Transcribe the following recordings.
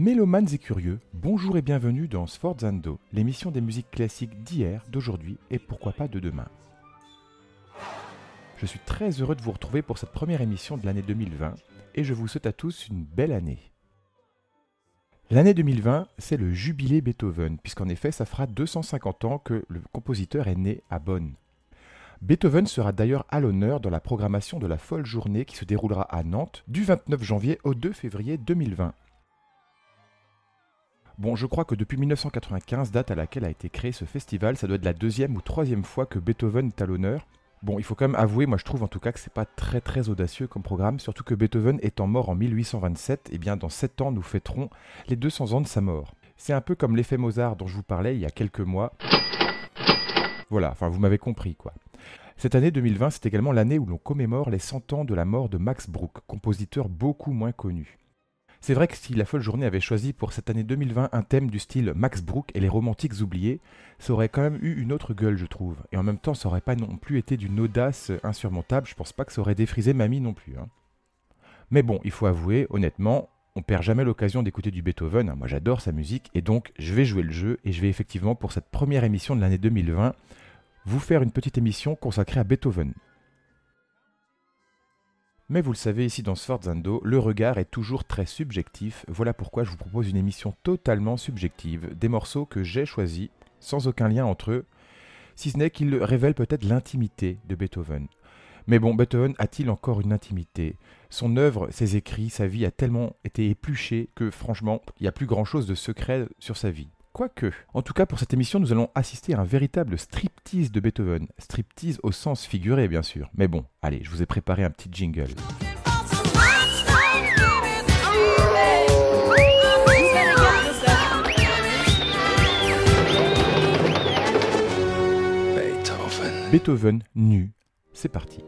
Mélomanes et curieux, bonjour et bienvenue dans Sforzando, l'émission des musiques classiques d'hier, d'aujourd'hui et pourquoi pas de demain. Je suis très heureux de vous retrouver pour cette première émission de l'année 2020 et je vous souhaite à tous une belle année. L'année 2020, c'est le jubilé Beethoven, puisqu'en effet, ça fera 250 ans que le compositeur est né à Bonn. Beethoven sera d'ailleurs à l'honneur dans la programmation de la folle journée qui se déroulera à Nantes du 29 janvier au 2 février 2020. Bon, je crois que depuis 1995, date à laquelle a été créé ce festival, ça doit être la deuxième ou troisième fois que Beethoven est à l'honneur. Bon, il faut quand même avouer, moi je trouve en tout cas que c'est pas très très audacieux comme programme, surtout que Beethoven étant mort en 1827, et eh bien dans 7 ans nous fêterons les 200 ans de sa mort. C'est un peu comme l'effet Mozart dont je vous parlais il y a quelques mois. Voilà, enfin vous m'avez compris quoi. Cette année 2020, c'est également l'année où l'on commémore les 100 ans de la mort de Max Bruch, compositeur beaucoup moins connu. C'est vrai que si la folle journée avait choisi pour cette année 2020 un thème du style Max Brook et les romantiques oubliés, ça aurait quand même eu une autre gueule, je trouve. Et en même temps, ça aurait pas non plus été d'une audace insurmontable. Je pense pas que ça aurait défrisé Mamie non plus. Hein. Mais bon, il faut avouer, honnêtement, on perd jamais l'occasion d'écouter du Beethoven. Moi, j'adore sa musique et donc je vais jouer le jeu et je vais effectivement pour cette première émission de l'année 2020 vous faire une petite émission consacrée à Beethoven. Mais vous le savez, ici dans Sforzando, le regard est toujours très subjectif. Voilà pourquoi je vous propose une émission totalement subjective, des morceaux que j'ai choisis, sans aucun lien entre eux, si ce n'est qu'ils révèlent peut-être l'intimité de Beethoven. Mais bon, Beethoven a-t-il encore une intimité? Son œuvre, ses écrits, sa vie a tellement été épluchée que franchement, il n'y a plus grand-chose de secret sur sa vie. Quoique. En tout cas, pour cette émission, nous allons assister à un véritable striptease de Beethoven. Striptease au sens figuré, bien sûr. Mais bon, allez, je vous ai préparé un petit jingle. Beethoven. Nu. C'est parti.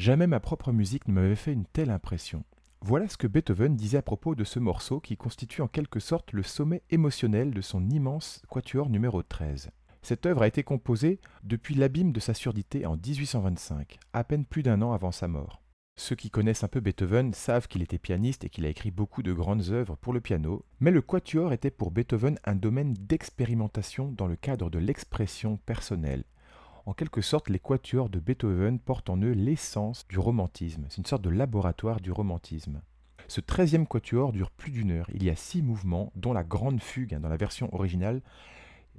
Jamais ma propre musique ne m'avait fait une telle impression. Voilà ce que Beethoven disait à propos de ce morceau qui constitue en quelque sorte le sommet émotionnel de son immense quatuor numéro 13. Cette œuvre a été composée depuis l'abîme de sa surdité en 1825, à peine plus d'un an avant sa mort. Ceux qui connaissent un peu Beethoven savent qu'il était pianiste et qu'il a écrit beaucoup de grandes œuvres pour le piano, mais le quatuor était pour Beethoven un domaine d'expérimentation dans le cadre de l'expression personnelle. En quelque sorte, les quatuors de Beethoven portent en eux l'essence du romantisme. C'est une sorte de laboratoire du romantisme. Ce treizième quatuor dure plus d'une heure. Il y a six mouvements, dont la grande fugue. Hein, dans la version originale,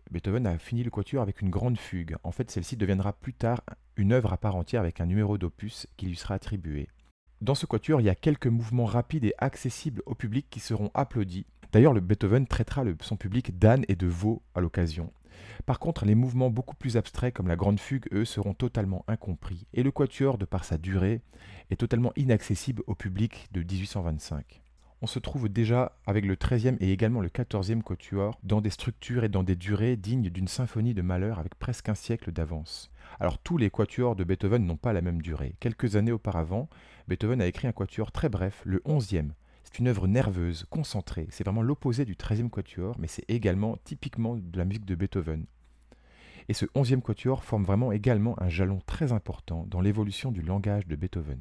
Beethoven a fini le quatuor avec une grande fugue. En fait, celle-ci deviendra plus tard une œuvre à part entière avec un numéro d'opus qui lui sera attribué. Dans ce quatuor, il y a quelques mouvements rapides et accessibles au public qui seront applaudis. D'ailleurs, le Beethoven traitera son public d'âne et de veau à l'occasion. Par contre, les mouvements beaucoup plus abstraits comme la grande fugue, eux, seront totalement incompris, et le quatuor, de par sa durée, est totalement inaccessible au public de 1825 on se trouve déjà avec le 13e et également le 14e quatuor dans des structures et dans des durées dignes d'une symphonie de malheur avec presque un siècle d'avance. Alors tous les quatuors de Beethoven n'ont pas la même durée. Quelques années auparavant, Beethoven a écrit un quatuor très bref, le 11e. C'est une œuvre nerveuse, concentrée. C'est vraiment l'opposé du 13e quatuor, mais c'est également typiquement de la musique de Beethoven. Et ce 11e quatuor forme vraiment également un jalon très important dans l'évolution du langage de Beethoven.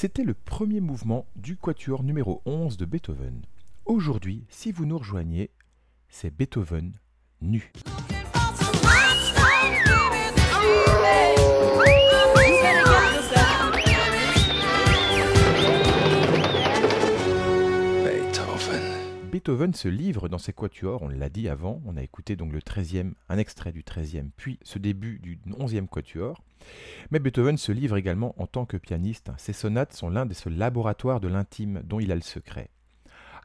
C'était le premier mouvement du quatuor numéro 11 de Beethoven. Aujourd'hui, si vous nous rejoignez, c'est Beethoven nu. Beethoven se livre dans ses quatuors, on l'a dit avant, on a écouté donc le 13e, un extrait du 13e, puis ce début du 11e quatuor. Mais Beethoven se livre également en tant que pianiste. Ses sonates sont l'un des seuls laboratoires de l'intime dont il a le secret.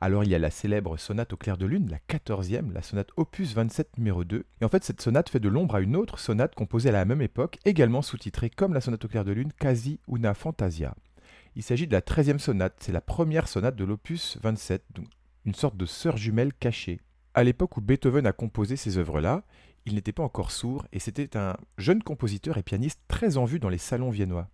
Alors il y a la célèbre sonate au clair de lune, la 14e, la sonate opus 27 numéro 2. Et en fait cette sonate fait de l'ombre à une autre sonate composée à la même époque, également sous-titrée comme la sonate au clair de lune, Quasi una Fantasia. Il s'agit de la 13e sonate, c'est la première sonate de l'opus 27, une sorte de sœur jumelle cachée. À l'époque où Beethoven a composé ces œuvres-là, il n'était pas encore sourd et c'était un jeune compositeur et pianiste très en vue dans les salons viennois.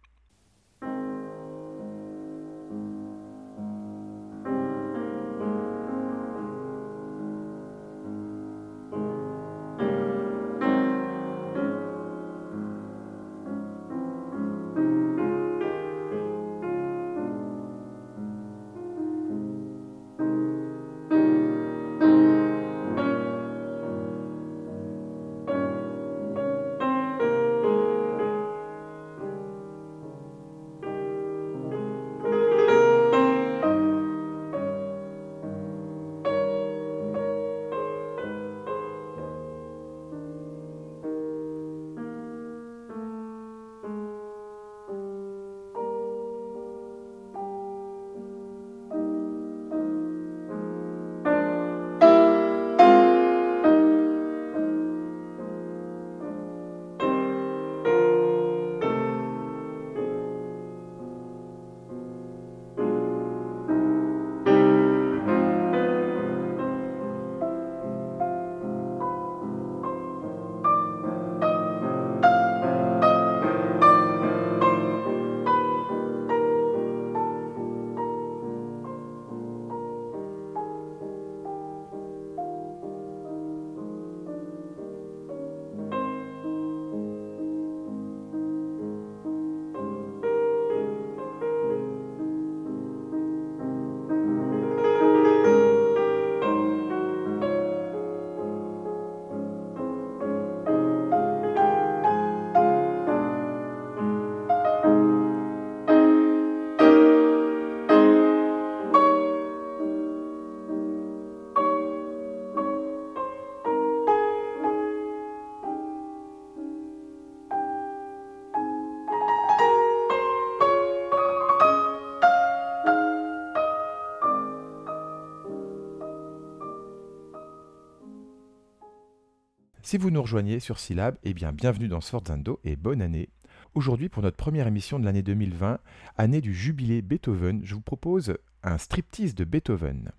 Si vous nous rejoignez sur Syllab, eh bien bienvenue dans Sforzando et bonne année. Aujourd'hui, pour notre première émission de l'année 2020, année du jubilé Beethoven, je vous propose un striptease de Beethoven.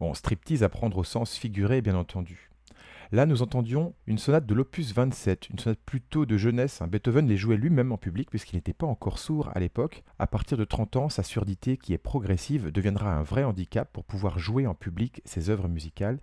Bon, striptease à prendre au sens figuré, bien entendu. Là, nous entendions une sonate de l'opus 27, une sonate plutôt de jeunesse. Beethoven les jouait lui-même en public puisqu'il n'était pas encore sourd à l'époque. À partir de 30 ans, sa surdité, qui est progressive, deviendra un vrai handicap pour pouvoir jouer en public ses œuvres musicales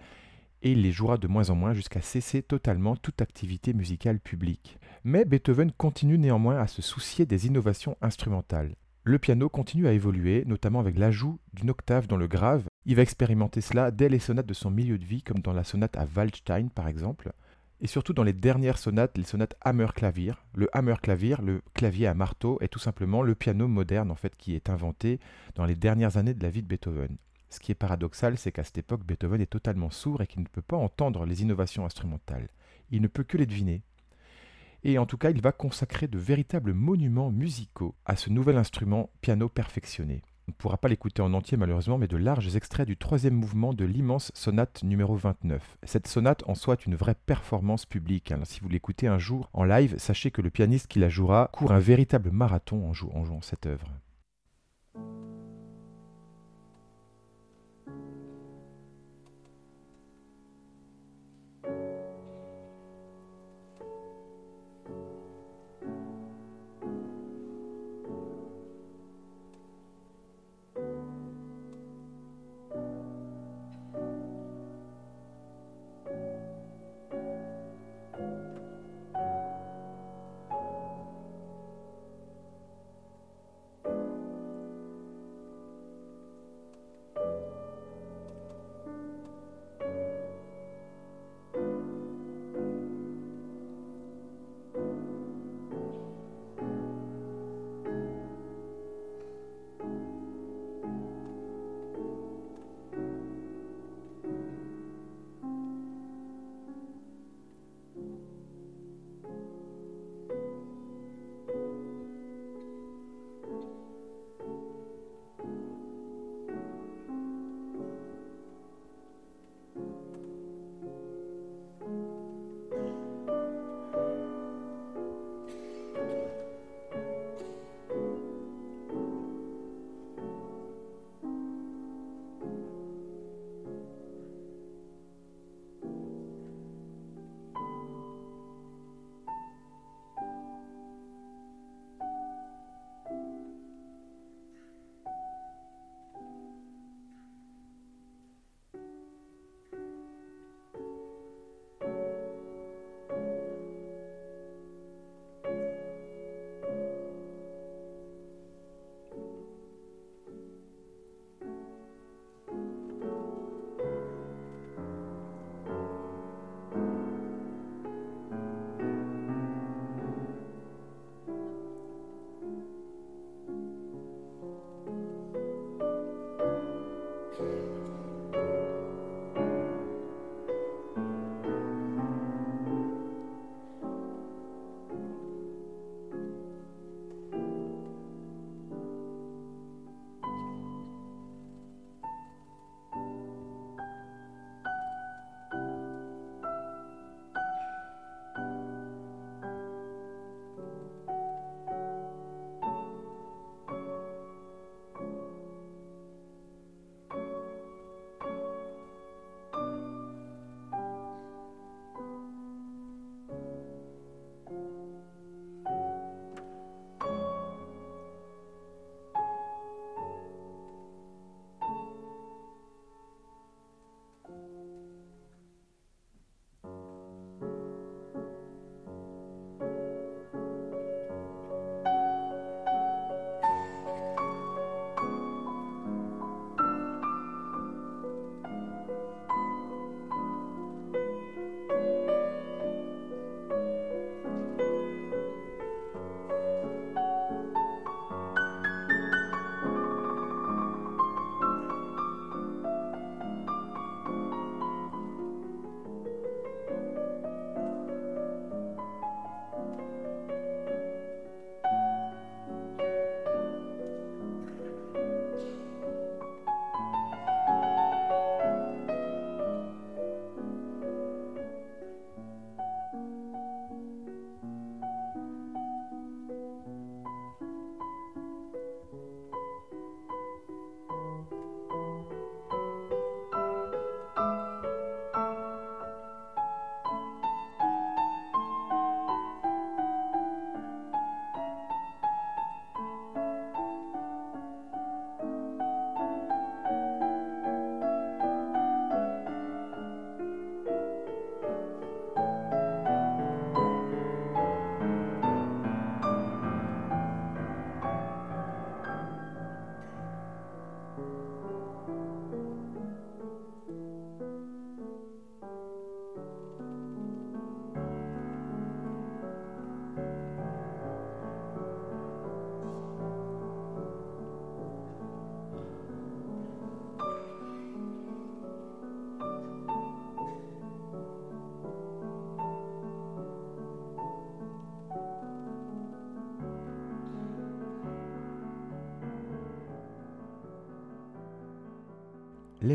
et il les jouera de moins en moins jusqu'à cesser totalement toute activité musicale publique. Mais Beethoven continue néanmoins à se soucier des innovations instrumentales. Le piano continue à évoluer, notamment avec l'ajout d'une octave dans le grave. Il va expérimenter cela dès les sonates de son milieu de vie, comme dans la sonate à Waldstein par exemple, et surtout dans les dernières sonates, les sonates Hammer-Clavier. Le Hammer-Clavier, le clavier à marteau, est tout simplement le piano moderne en fait qui est inventé dans les dernières années de la vie de Beethoven. Ce qui est paradoxal, c'est qu'à cette époque, Beethoven est totalement sourd et qu'il ne peut pas entendre les innovations instrumentales. Il ne peut que les deviner et en tout cas il va consacrer de véritables monuments musicaux à ce nouvel instrument piano perfectionné. On ne pourra pas l'écouter en entier malheureusement, mais de larges extraits du troisième mouvement de l'immense sonate numéro 29. Cette sonate en soit une vraie performance publique. Si vous l'écoutez un jour en live, sachez que le pianiste qui la jouera court un véritable marathon en jouant cette œuvre.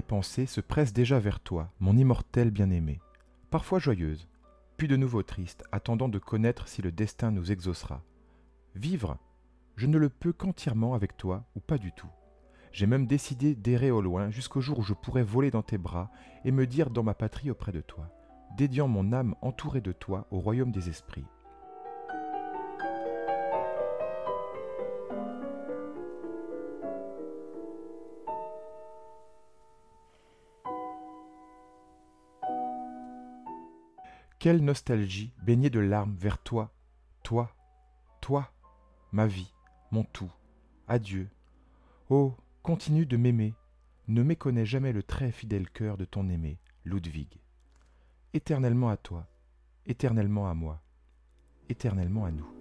Pensées se pressent déjà vers toi, mon immortel bien-aimé, parfois joyeuses, puis de nouveau tristes, attendant de connaître si le destin nous exaucera. Vivre, je ne le peux qu'entièrement avec toi ou pas du tout. J'ai même décidé d'errer au loin jusqu'au jour où je pourrai voler dans tes bras et me dire dans ma patrie auprès de toi, dédiant mon âme entourée de toi au royaume des esprits. Quelle nostalgie baignée de larmes vers toi, toi, toi, ma vie, mon tout. Adieu. Oh, continue de m'aimer. Ne méconnais jamais le très fidèle cœur de ton aimé, Ludwig. Éternellement à toi, éternellement à moi, éternellement à nous.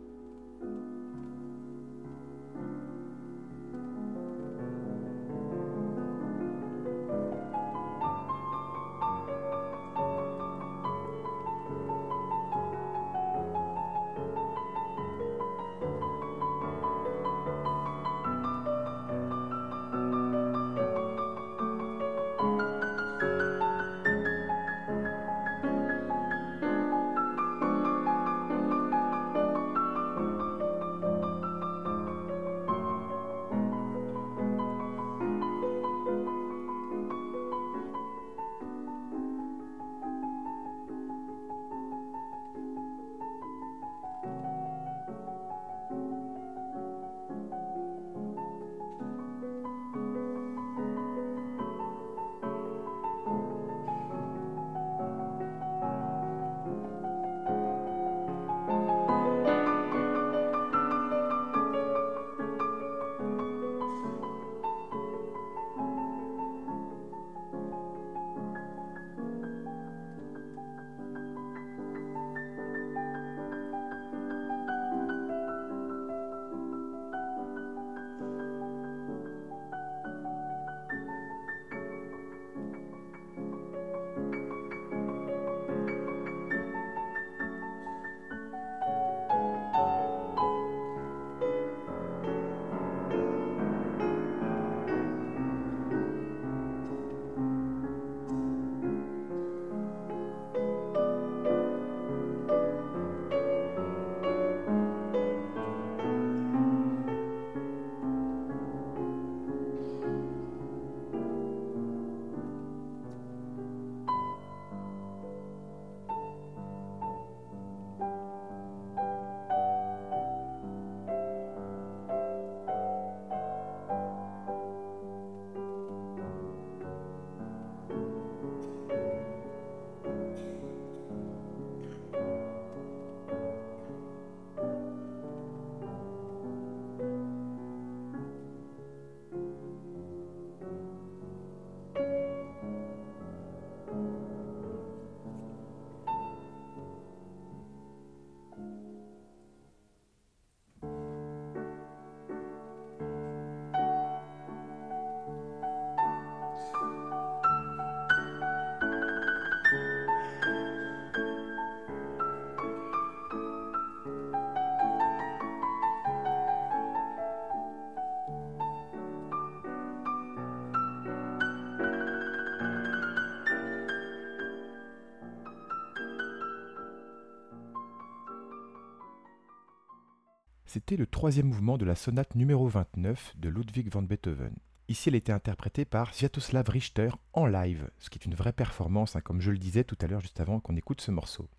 C'était le troisième mouvement de la sonate numéro 29 de Ludwig van Beethoven. Ici, elle était interprétée par Sviatoslav Richter en live, ce qui est une vraie performance, hein, comme je le disais tout à l'heure juste avant qu'on écoute ce morceau.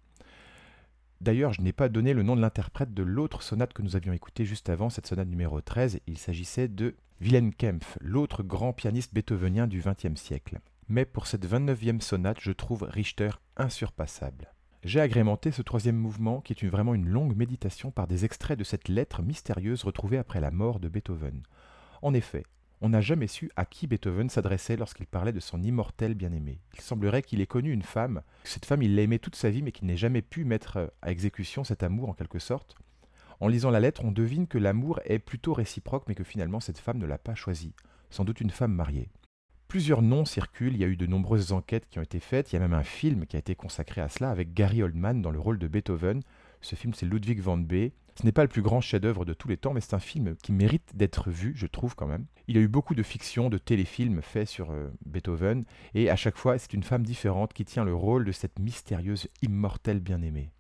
D'ailleurs, je n'ai pas donné le nom de l'interprète de l'autre sonate que nous avions écoutée juste avant, cette sonate numéro 13. Il s'agissait de Wilhelm Kempf, l'autre grand pianiste beethovenien du XXe siècle. Mais pour cette 29e sonate, je trouve Richter insurpassable. J'ai agrémenté ce troisième mouvement, qui est vraiment une longue méditation par des extraits de cette lettre mystérieuse retrouvée après la mort de Beethoven. En effet, on n'a jamais su à qui Beethoven s'adressait lorsqu'il parlait de son immortel bien-aimé. Il semblerait qu'il ait connu une femme, cette femme il l'a aimée toute sa vie mais qu'il n'ait jamais pu mettre à exécution cet amour en quelque sorte. En lisant la lettre, on devine que l'amour est plutôt réciproque mais que finalement cette femme ne l'a pas choisi, sans doute une femme mariée. Plusieurs noms circulent, il y a eu de nombreuses enquêtes qui ont été faites, il y a même un film qui a été consacré à cela avec Gary Oldman dans le rôle de Beethoven. Ce film c'est Ludwig van Bee, Ce n'est pas le plus grand chef-d'œuvre de tous les temps, mais c'est un film qui mérite d'être vu, je trouve quand même. Il y a eu beaucoup de fiction, de téléfilms faits sur euh, Beethoven, et à chaque fois, c'est une femme différente qui tient le rôle de cette mystérieuse immortelle bien-aimée.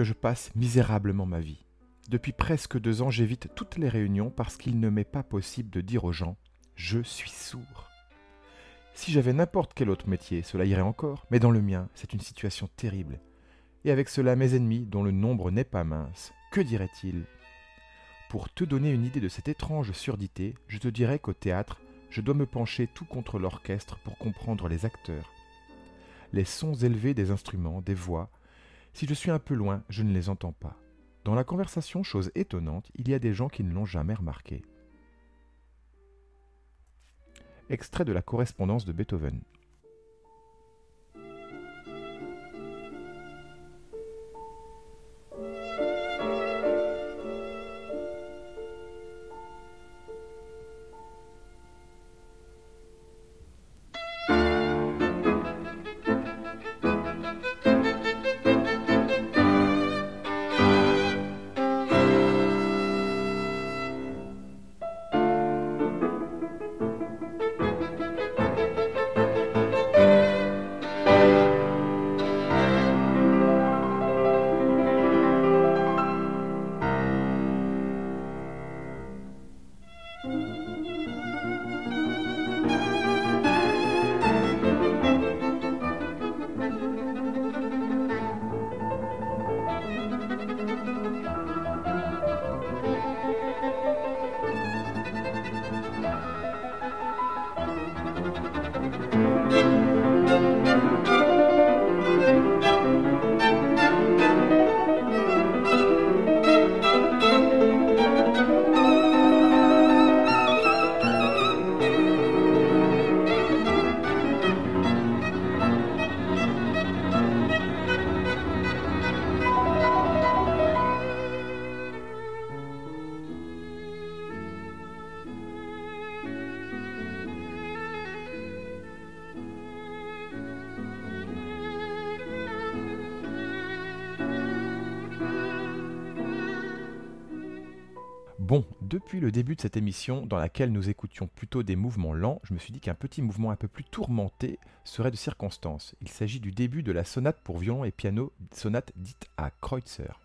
Que je passe misérablement ma vie. Depuis presque deux ans, j'évite toutes les réunions parce qu'il ne m'est pas possible de dire aux gens ⁇ Je suis sourd ⁇ Si j'avais n'importe quel autre métier, cela irait encore, mais dans le mien, c'est une situation terrible. Et avec cela, mes ennemis, dont le nombre n'est pas mince, que diraient-ils? Pour te donner une idée de cette étrange surdité, je te dirais qu'au théâtre, je dois me pencher tout contre l'orchestre pour comprendre les acteurs. Les sons élevés des instruments, des voix, si je suis un peu loin, je ne les entends pas. Dans la conversation, chose étonnante, il y a des gens qui ne l'ont jamais remarqué. Extrait de la correspondance de Beethoven. Bon, depuis le début de cette émission, dans laquelle nous écoutions plutôt des mouvements lents, je me suis dit qu'un petit mouvement un peu plus tourmenté serait de circonstance. Il s'agit du début de la sonate pour violon et piano, sonate dite à Kreutzer.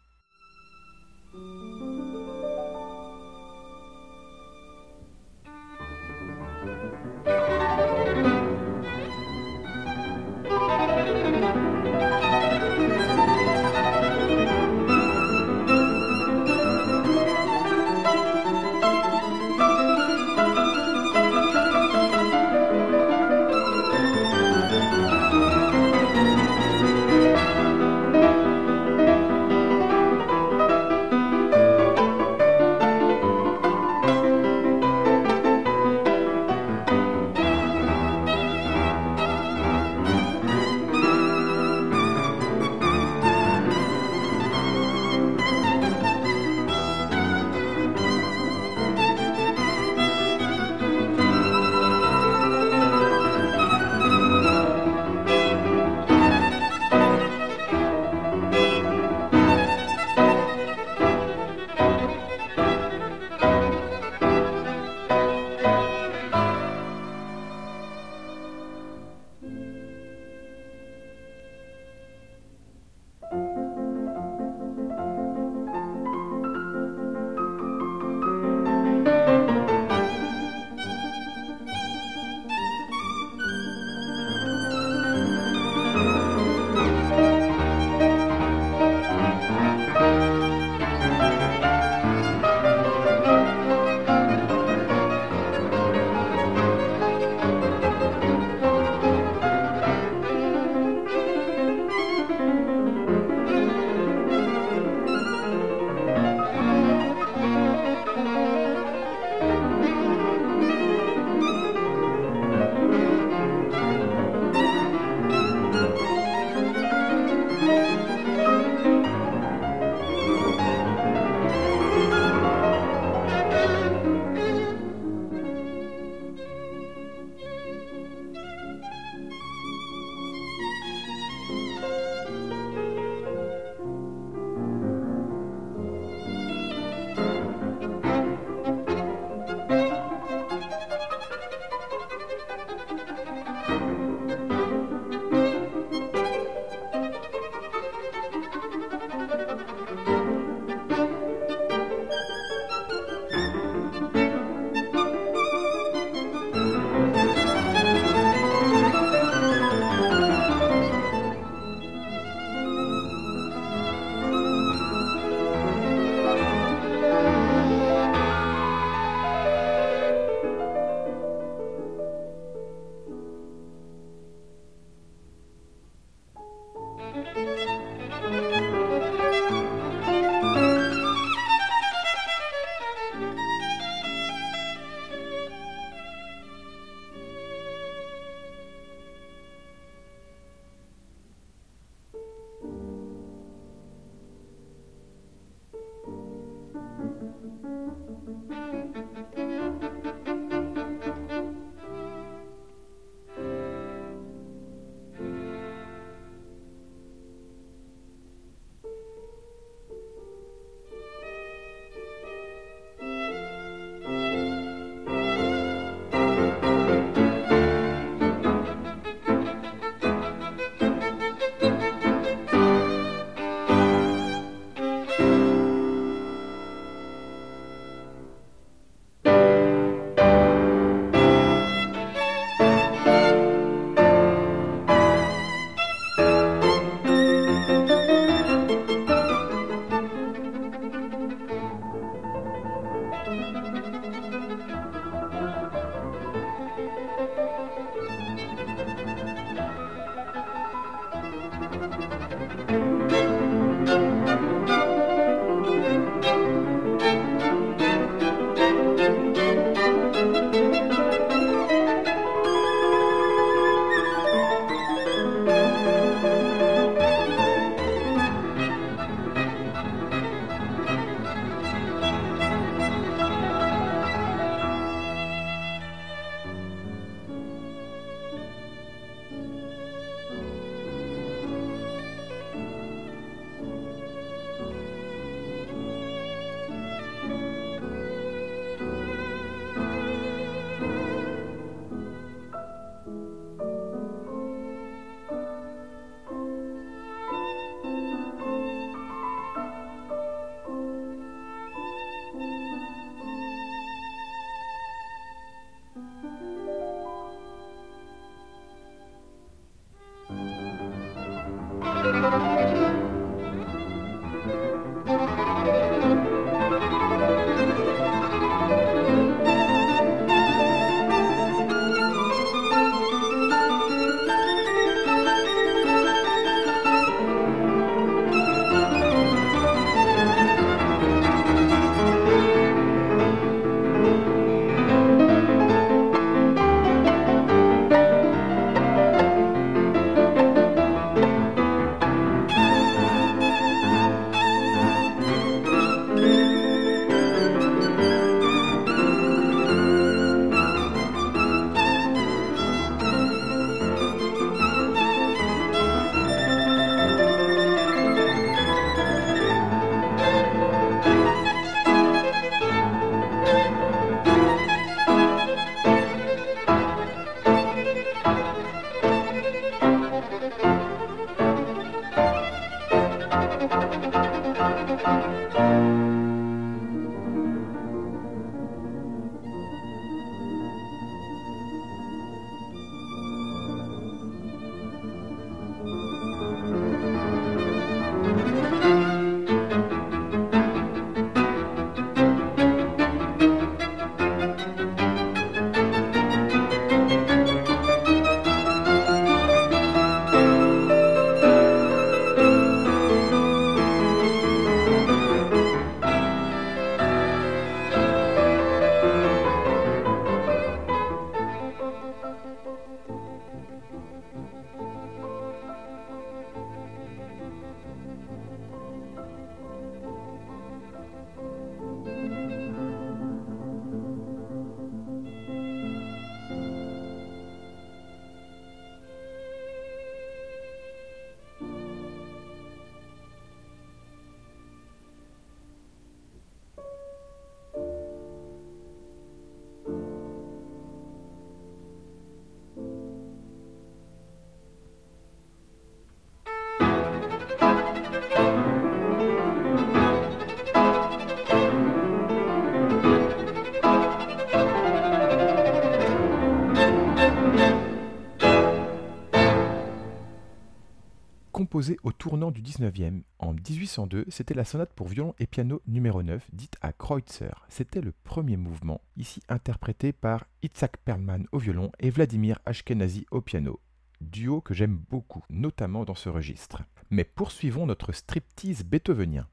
Au tournant du 19e, en 1802, c'était la sonate pour violon et piano numéro 9, dite à Kreutzer. C'était le premier mouvement, ici interprété par Itzhak Perlman au violon et Vladimir Ashkenazi au piano. Duo que j'aime beaucoup, notamment dans ce registre. Mais poursuivons notre striptease beethovenien.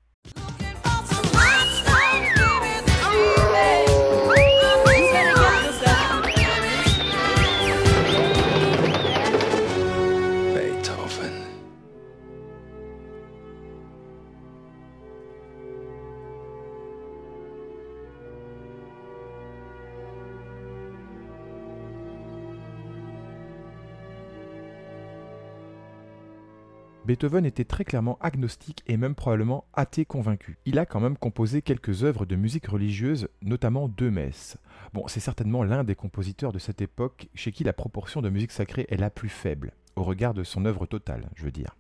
Beethoven était très clairement agnostique et même probablement athée convaincu. Il a quand même composé quelques œuvres de musique religieuse, notamment deux messes. Bon, c'est certainement l'un des compositeurs de cette époque chez qui la proportion de musique sacrée est la plus faible, au regard de son œuvre totale, je veux dire.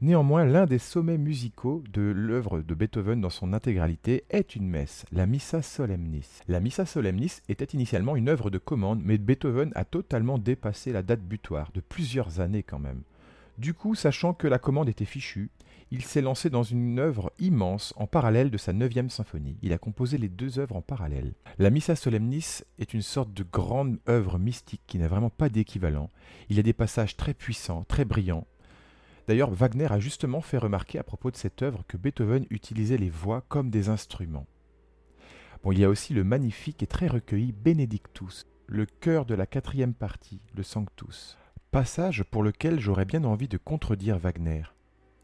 Néanmoins, l'un des sommets musicaux de l'œuvre de Beethoven dans son intégralité est une messe, la Missa Solemnis. La Missa Solemnis était initialement une œuvre de commande, mais Beethoven a totalement dépassé la date butoir, de plusieurs années quand même. Du coup, sachant que la commande était fichue, il s'est lancé dans une œuvre immense en parallèle de sa neuvième symphonie. Il a composé les deux œuvres en parallèle. La Missa Solemnis est une sorte de grande œuvre mystique qui n'a vraiment pas d'équivalent. Il y a des passages très puissants, très brillants. D'ailleurs, Wagner a justement fait remarquer à propos de cette œuvre que Beethoven utilisait les voix comme des instruments. Bon, il y a aussi le magnifique et très recueilli Benedictus, le cœur de la quatrième partie, le Sanctus. Passage pour lequel j'aurais bien envie de contredire Wagner.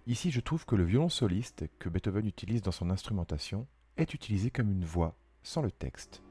Ici, je trouve que le violon soliste que Beethoven utilise dans son instrumentation est utilisé comme une voix, sans le texte.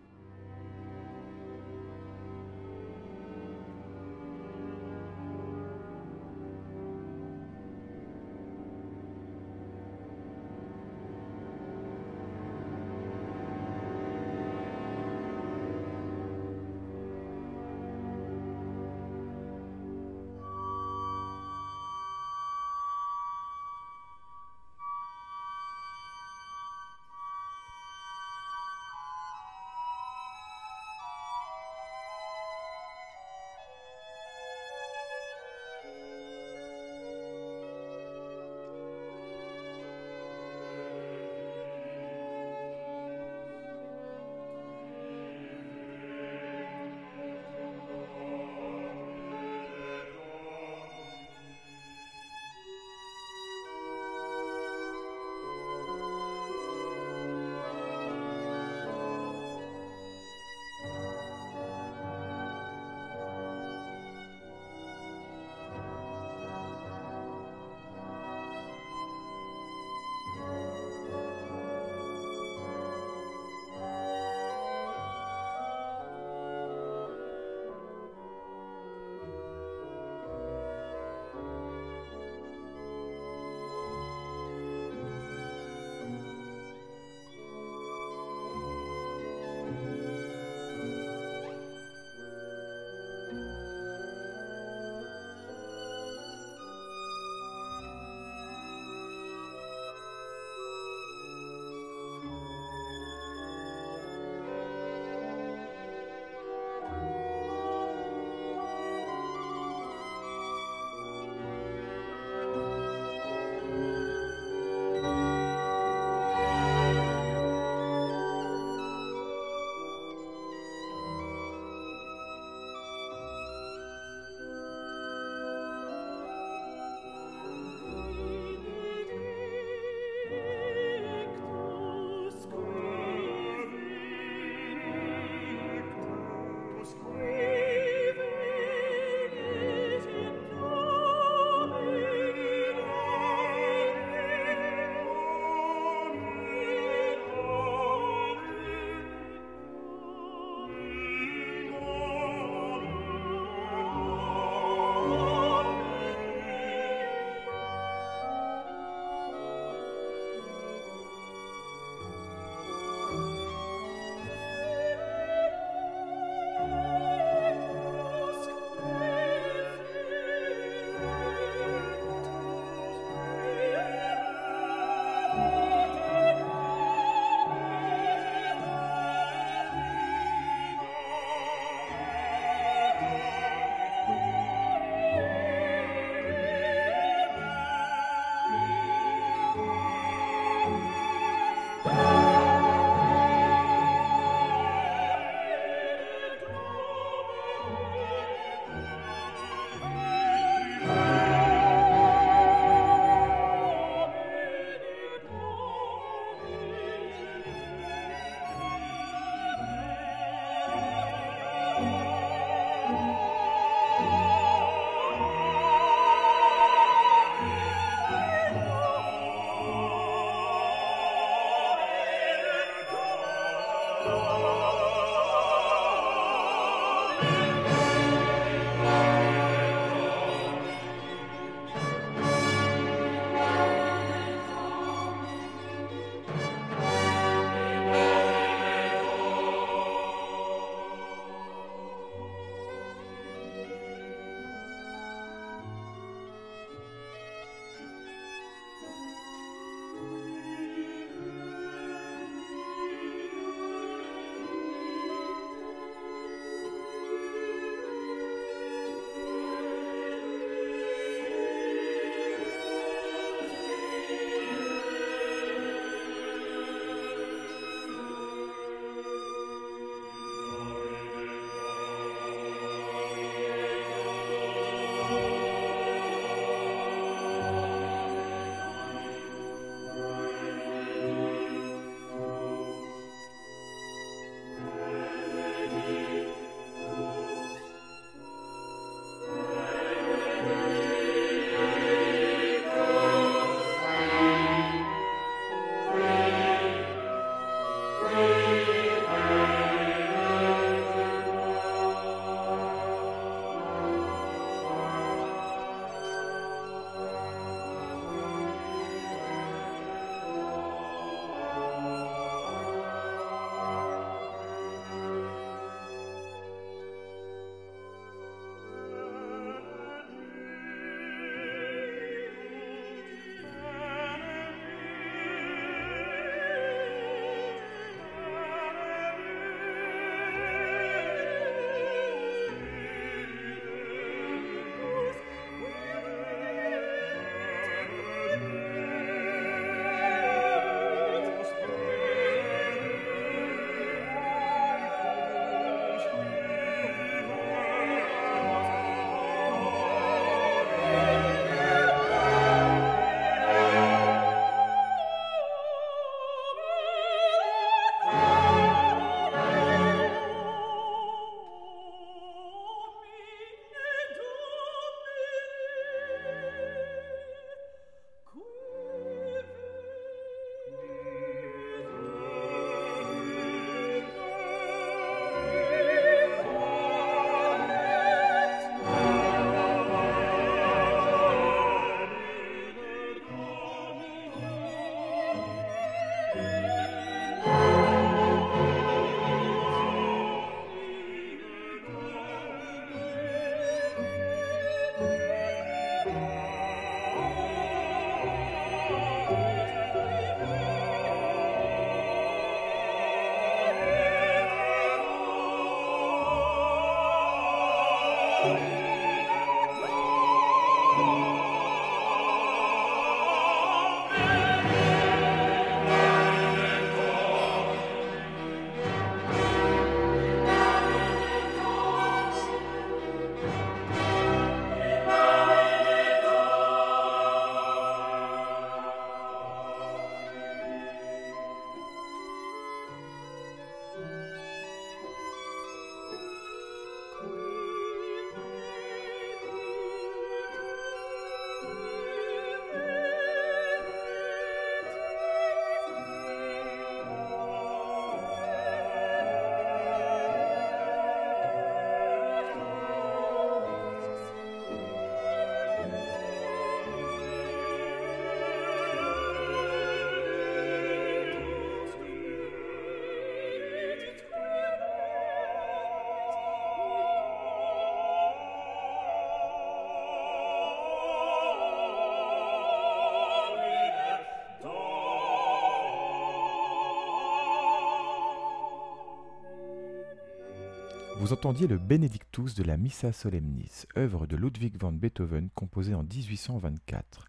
Vous entendiez le Benedictus de la Missa Solemnis, œuvre de Ludwig van Beethoven composée en 1824.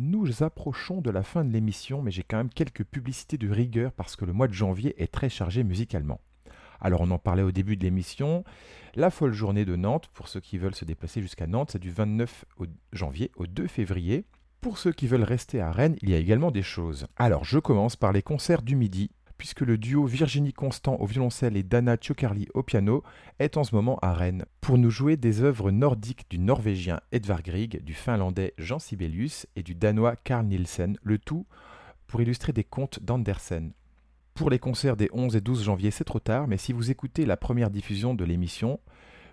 Nous approchons de la fin de l'émission, mais j'ai quand même quelques publicités de rigueur parce que le mois de janvier est très chargé musicalement. Alors on en parlait au début de l'émission, la folle journée de Nantes, pour ceux qui veulent se déplacer jusqu'à Nantes, c'est du 29 janvier au 2 février. Pour ceux qui veulent rester à Rennes, il y a également des choses. Alors je commence par les concerts du midi puisque le duo Virginie Constant au violoncelle et Dana Tchokarli au piano est en ce moment à Rennes pour nous jouer des œuvres nordiques du norvégien Edvard Grieg, du finlandais Jean Sibelius et du danois Carl Nielsen, le tout pour illustrer des contes d'Andersen. Pour les concerts des 11 et 12 janvier, c'est trop tard, mais si vous écoutez la première diffusion de l'émission,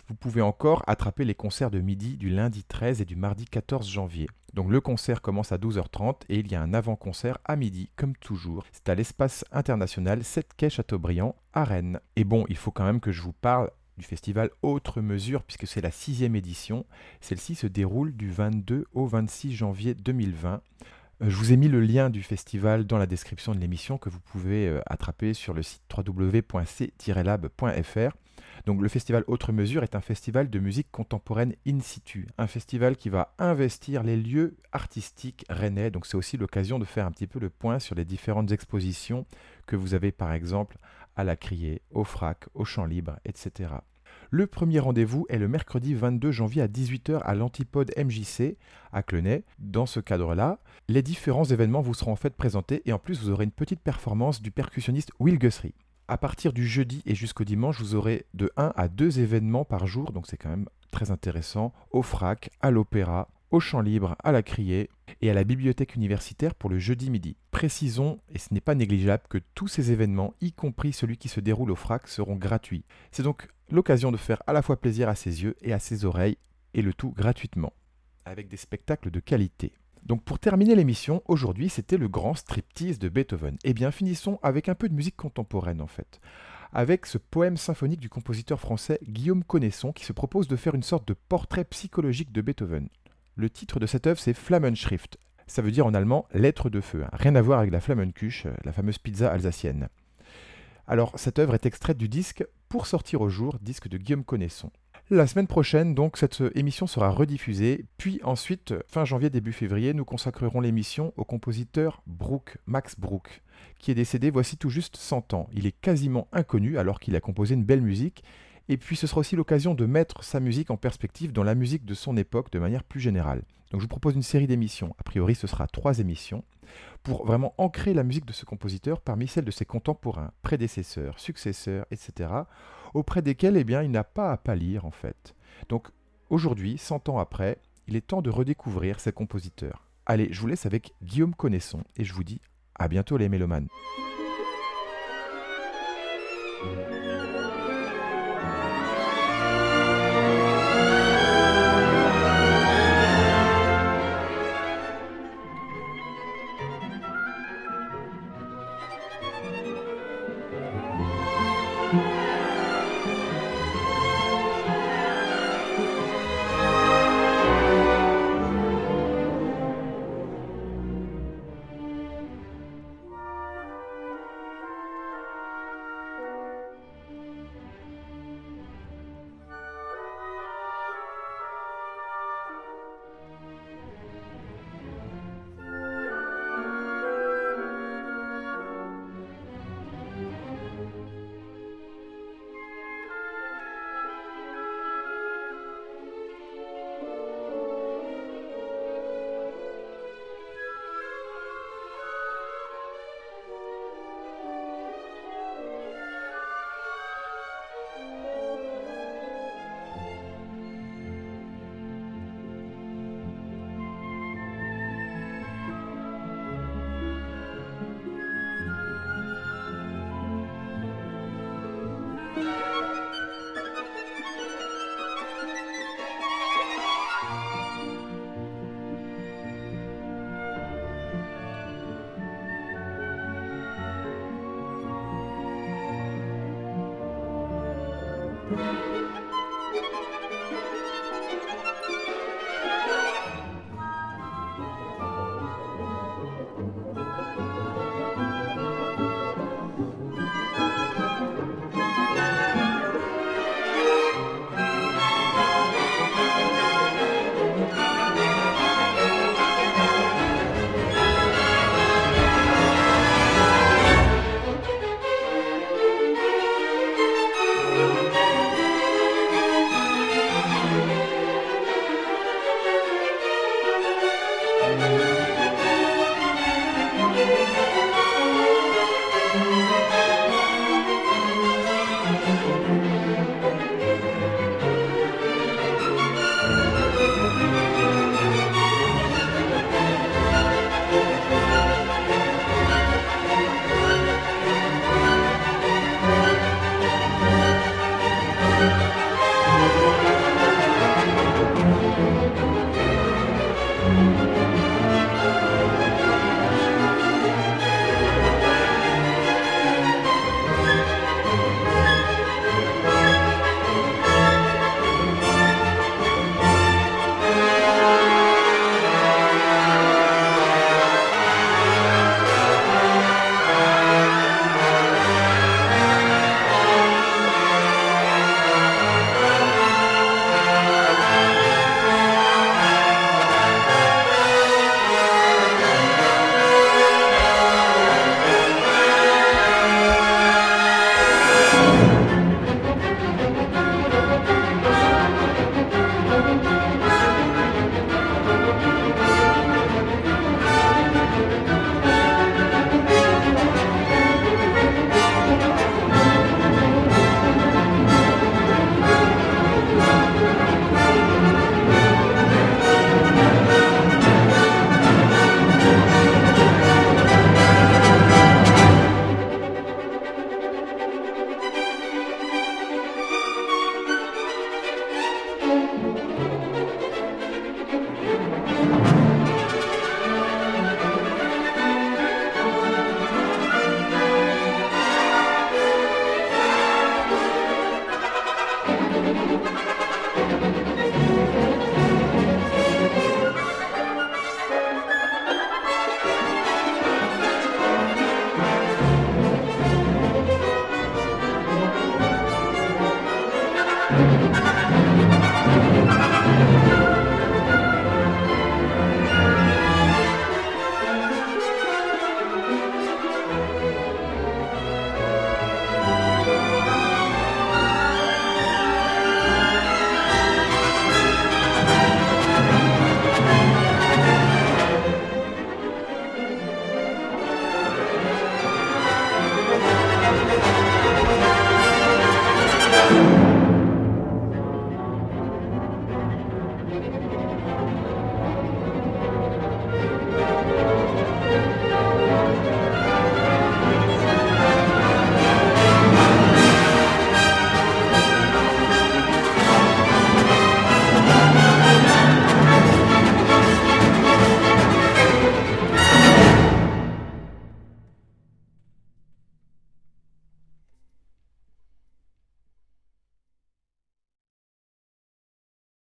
vous pouvez encore attraper les concerts de midi du lundi 13 et du mardi 14 janvier. Donc le concert commence à 12h30 et il y a un avant-concert à midi, comme toujours. C'est à l'espace international 7 quai Chateaubriand à Rennes. Et bon, il faut quand même que je vous parle du festival Autre Mesure, puisque c'est la sixième édition. Celle-ci se déroule du 22 au 26 janvier 2020. Euh, je vous ai mis le lien du festival dans la description de l'émission que vous pouvez euh, attraper sur le site www.c-lab.fr. Donc le festival Autre Mesure est un festival de musique contemporaine in situ, un festival qui va investir les lieux artistiques rennais. Donc c'est aussi l'occasion de faire un petit peu le point sur les différentes expositions que vous avez par exemple à la Criée, au Frac, au Champ Libre, etc. Le premier rendez-vous est le mercredi 22 janvier à 18h à l'Antipode MJC à Clenay. Dans ce cadre-là, les différents événements vous seront en fait présentés et en plus vous aurez une petite performance du percussionniste Will Guthrie. À partir du jeudi et jusqu'au dimanche, vous aurez de 1 à 2 événements par jour, donc c'est quand même très intéressant, au FRAC, à l'Opéra, au Champ Libre, à la Criée et à la Bibliothèque universitaire pour le jeudi midi. Précisons, et ce n'est pas négligeable, que tous ces événements, y compris celui qui se déroule au FRAC, seront gratuits. C'est donc l'occasion de faire à la fois plaisir à ses yeux et à ses oreilles, et le tout gratuitement, avec des spectacles de qualité. Donc pour terminer l'émission, aujourd'hui c'était le grand striptease de Beethoven. Eh bien finissons avec un peu de musique contemporaine en fait. Avec ce poème symphonique du compositeur français Guillaume Connaisson qui se propose de faire une sorte de portrait psychologique de Beethoven. Le titre de cette œuvre c'est Flammenschrift. Ça veut dire en allemand lettre de feu. Hein. Rien à voir avec la Flammenkuche, la fameuse pizza alsacienne. Alors cette œuvre est extraite du disque Pour sortir au jour, disque de Guillaume Connaisson. La semaine prochaine, donc, cette émission sera rediffusée. Puis ensuite, fin janvier, début février, nous consacrerons l'émission au compositeur Brook, Max Brook, qui est décédé voici tout juste 100 ans. Il est quasiment inconnu alors qu'il a composé une belle musique. Et puis ce sera aussi l'occasion de mettre sa musique en perspective dans la musique de son époque de manière plus générale. Donc je vous propose une série d'émissions. A priori, ce sera trois émissions pour vraiment ancrer la musique de ce compositeur parmi celles de ses contemporains, prédécesseurs, successeurs, etc auprès desquels eh bien, il n'a pas à pâlir en fait. Donc aujourd'hui, 100 ans après, il est temps de redécouvrir ces compositeurs. Allez, je vous laisse avec Guillaume Connaisson et je vous dis à bientôt les mélomanes.